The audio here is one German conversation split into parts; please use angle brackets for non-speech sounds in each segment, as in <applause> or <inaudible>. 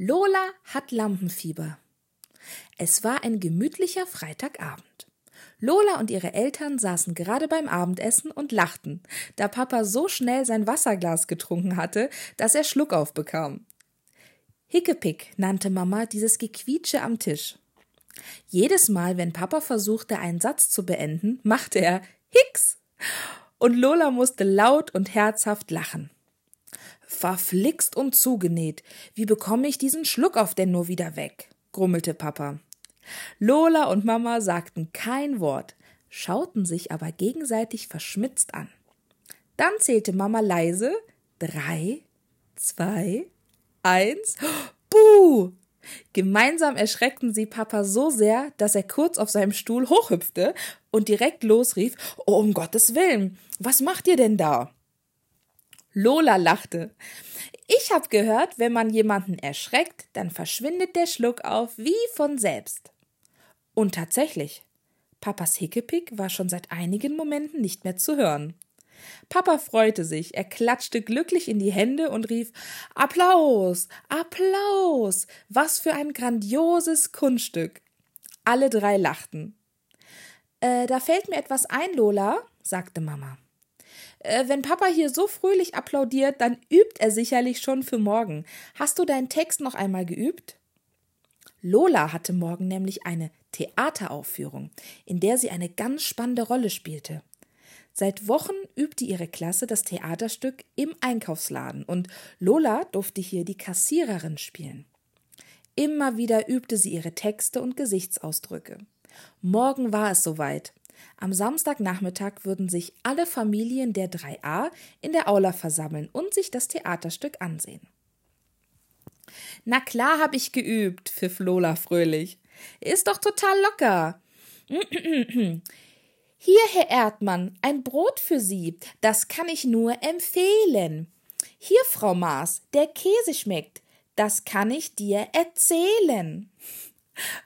Lola hat Lampenfieber. Es war ein gemütlicher Freitagabend. Lola und ihre Eltern saßen gerade beim Abendessen und lachten, da Papa so schnell sein Wasserglas getrunken hatte, dass er Schluck aufbekam. Hickepick nannte Mama dieses Gequietsche am Tisch. Jedes Mal, wenn Papa versuchte, einen Satz zu beenden, machte er Hicks. Und Lola musste laut und herzhaft lachen. Verflixt und zugenäht. Wie bekomme ich diesen Schluck auf denn nur wieder weg? grummelte Papa. Lola und Mama sagten kein Wort, schauten sich aber gegenseitig verschmitzt an. Dann zählte Mama leise drei, zwei, eins. Buh! Gemeinsam erschreckten sie Papa so sehr, dass er kurz auf seinem Stuhl hochhüpfte und direkt losrief: Oh, um Gottes Willen, was macht ihr denn da? Lola lachte. Ich hab gehört, wenn man jemanden erschreckt, dann verschwindet der Schluck auf wie von selbst. Und tatsächlich, Papas Hickepick war schon seit einigen Momenten nicht mehr zu hören. Papa freute sich, er klatschte glücklich in die Hände und rief Applaus, Applaus, was für ein grandioses Kunststück. Alle drei lachten. Äh, da fällt mir etwas ein, Lola, sagte Mama. Äh, wenn Papa hier so fröhlich applaudiert, dann übt er sicherlich schon für morgen. Hast du deinen Text noch einmal geübt? Lola hatte morgen nämlich eine Theateraufführung, in der sie eine ganz spannende Rolle spielte. Seit Wochen übte ihre Klasse das Theaterstück im Einkaufsladen und Lola durfte hier die Kassiererin spielen. Immer wieder übte sie ihre Texte und Gesichtsausdrücke. Morgen war es soweit. Am Samstagnachmittag würden sich alle Familien der 3a in der Aula versammeln und sich das Theaterstück ansehen. Na klar hab ich geübt, pfiff Lola fröhlich. Ist doch total locker. <clears throat> Hier, Herr Erdmann, ein Brot für Sie, das kann ich nur empfehlen. Hier, Frau Maas, der Käse schmeckt, das kann ich dir erzählen.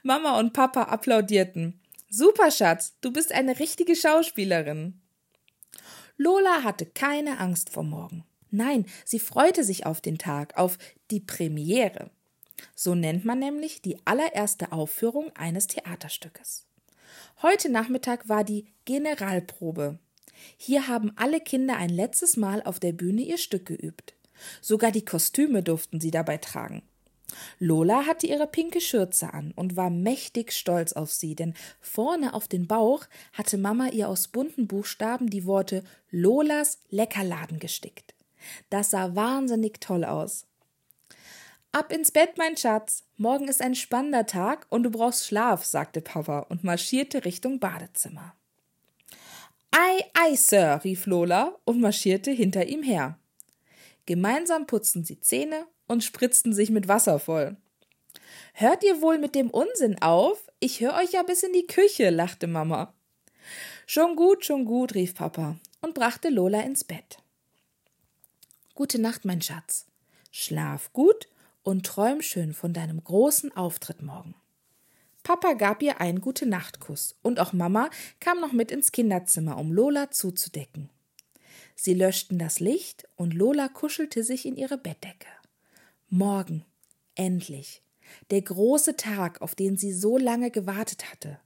Mama und Papa applaudierten. Super, Schatz, du bist eine richtige Schauspielerin. Lola hatte keine Angst vor morgen. Nein, sie freute sich auf den Tag, auf die Premiere. So nennt man nämlich die allererste Aufführung eines Theaterstückes. Heute Nachmittag war die Generalprobe. Hier haben alle Kinder ein letztes Mal auf der Bühne ihr Stück geübt. Sogar die Kostüme durften sie dabei tragen. Lola hatte ihre pinke Schürze an und war mächtig stolz auf sie, denn vorne auf den Bauch hatte Mama ihr aus bunten Buchstaben die Worte Lolas Leckerladen gestickt. Das sah wahnsinnig toll aus. Ab ins Bett, mein Schatz. Morgen ist ein spannender Tag und du brauchst Schlaf, sagte Papa und marschierte Richtung Badezimmer. Ei, ei, Sir, rief Lola und marschierte hinter ihm her. Gemeinsam putzten sie Zähne und spritzten sich mit Wasser voll. Hört ihr wohl mit dem Unsinn auf? Ich höre euch ja bis in die Küche, lachte Mama. Schon gut, schon gut, rief Papa und brachte Lola ins Bett. Gute Nacht, mein Schatz. Schlaf gut und träum schön von deinem großen Auftritt morgen. Papa gab ihr einen gute Nachtkuss und auch Mama kam noch mit ins Kinderzimmer, um Lola zuzudecken. Sie löschten das Licht und Lola kuschelte sich in ihre Bettdecke. Morgen, endlich, der große Tag, auf den sie so lange gewartet hatte.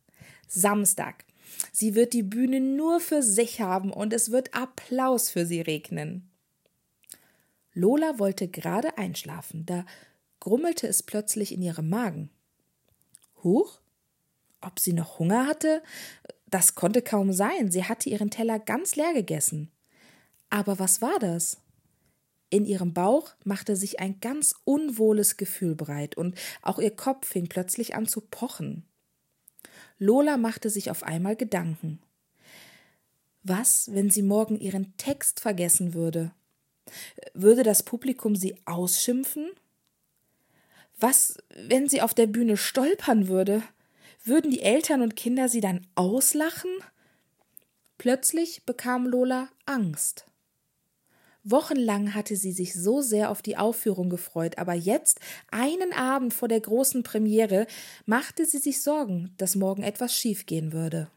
Samstag. Sie wird die Bühne nur für sich haben und es wird Applaus für sie regnen. Lola wollte gerade einschlafen, da grummelte es plötzlich in ihrem Magen. Huch? Ob sie noch Hunger hatte? Das konnte kaum sein. Sie hatte ihren Teller ganz leer gegessen. Aber was war das? In ihrem Bauch machte sich ein ganz unwohles Gefühl breit und auch ihr Kopf fing plötzlich an zu pochen. Lola machte sich auf einmal Gedanken. Was, wenn sie morgen ihren Text vergessen würde? Würde das Publikum sie ausschimpfen? Was, wenn sie auf der Bühne stolpern würde? Würden die Eltern und Kinder sie dann auslachen? Plötzlich bekam Lola Angst. Wochenlang hatte sie sich so sehr auf die Aufführung gefreut, aber jetzt, einen Abend vor der großen Premiere, machte sie sich Sorgen, dass morgen etwas schiefgehen würde.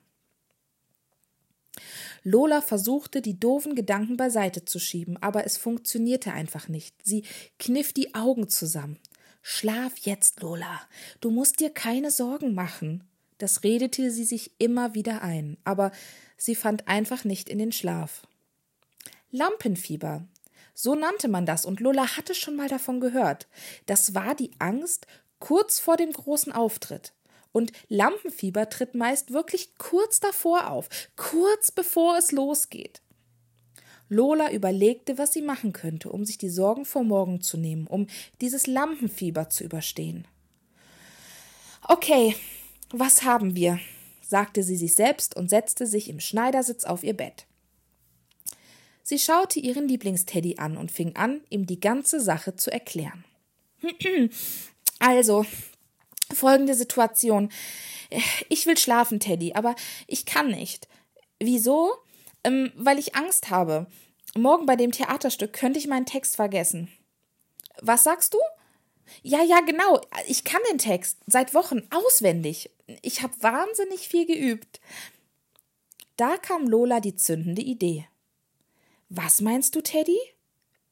Lola versuchte, die doofen Gedanken beiseite zu schieben, aber es funktionierte einfach nicht. Sie kniff die Augen zusammen. Schlaf jetzt, Lola. Du musst dir keine Sorgen machen. Das redete sie sich immer wieder ein, aber sie fand einfach nicht in den Schlaf. Lampenfieber. So nannte man das, und Lola hatte schon mal davon gehört. Das war die Angst kurz vor dem großen Auftritt. Und Lampenfieber tritt meist wirklich kurz davor auf, kurz bevor es losgeht. Lola überlegte, was sie machen könnte, um sich die Sorgen vor morgen zu nehmen, um dieses Lampenfieber zu überstehen. Okay, was haben wir? sagte sie sich selbst und setzte sich im Schneidersitz auf ihr Bett. Sie schaute ihren Lieblingsteddy an und fing an, ihm die ganze Sache zu erklären. <clears throat> Also, folgende Situation. Ich will schlafen, Teddy, aber ich kann nicht. Wieso? Ähm, weil ich Angst habe. Morgen bei dem Theaterstück könnte ich meinen Text vergessen. Was sagst du? Ja, ja, genau. Ich kann den Text seit Wochen auswendig. Ich habe wahnsinnig viel geübt. Da kam Lola die zündende Idee. Was meinst du, Teddy?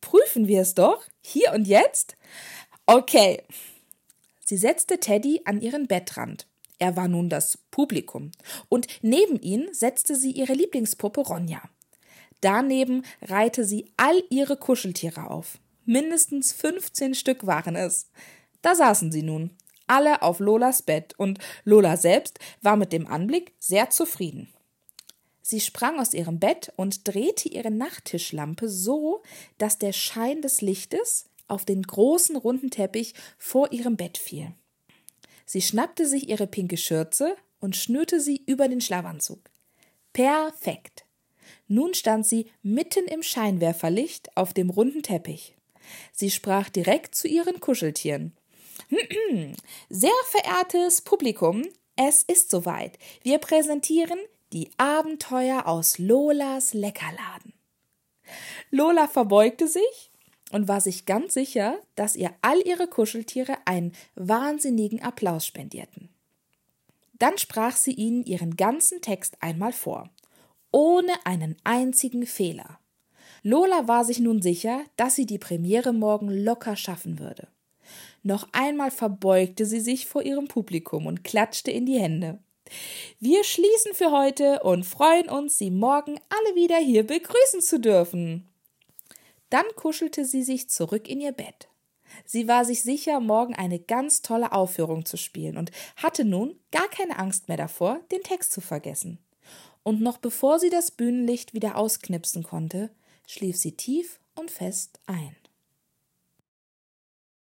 Prüfen wir es doch? Hier und jetzt? Okay. Sie setzte Teddy an ihren Bettrand. Er war nun das Publikum. Und neben ihn setzte sie ihre Lieblingspuppe Ronja. Daneben reihte sie all ihre Kuscheltiere auf. Mindestens 15 Stück waren es. Da saßen sie nun, alle auf Lolas Bett, und Lola selbst war mit dem Anblick sehr zufrieden. Sie sprang aus ihrem Bett und drehte ihre Nachttischlampe so, dass der Schein des Lichtes auf den großen runden Teppich vor ihrem Bett fiel. Sie schnappte sich ihre pinke Schürze und schnürte sie über den Schlafanzug. Perfekt. Nun stand sie mitten im Scheinwerferlicht auf dem runden Teppich. Sie sprach direkt zu ihren Kuscheltieren. <clears throat> Sehr verehrtes Publikum, es ist soweit. Wir präsentieren die Abenteuer aus Lolas Leckerladen. Lola verbeugte sich und war sich ganz sicher, dass ihr all ihre Kuscheltiere einen wahnsinnigen Applaus spendierten. Dann sprach sie ihnen ihren ganzen Text einmal vor, ohne einen einzigen Fehler. Lola war sich nun sicher, dass sie die Premiere morgen locker schaffen würde. Noch einmal verbeugte sie sich vor ihrem Publikum und klatschte in die Hände. Wir schließen für heute und freuen uns, Sie morgen alle wieder hier begrüßen zu dürfen. Dann kuschelte sie sich zurück in ihr Bett. Sie war sich sicher, morgen eine ganz tolle Aufführung zu spielen und hatte nun gar keine Angst mehr davor, den Text zu vergessen. Und noch bevor sie das Bühnenlicht wieder ausknipsen konnte, schlief sie tief und fest ein.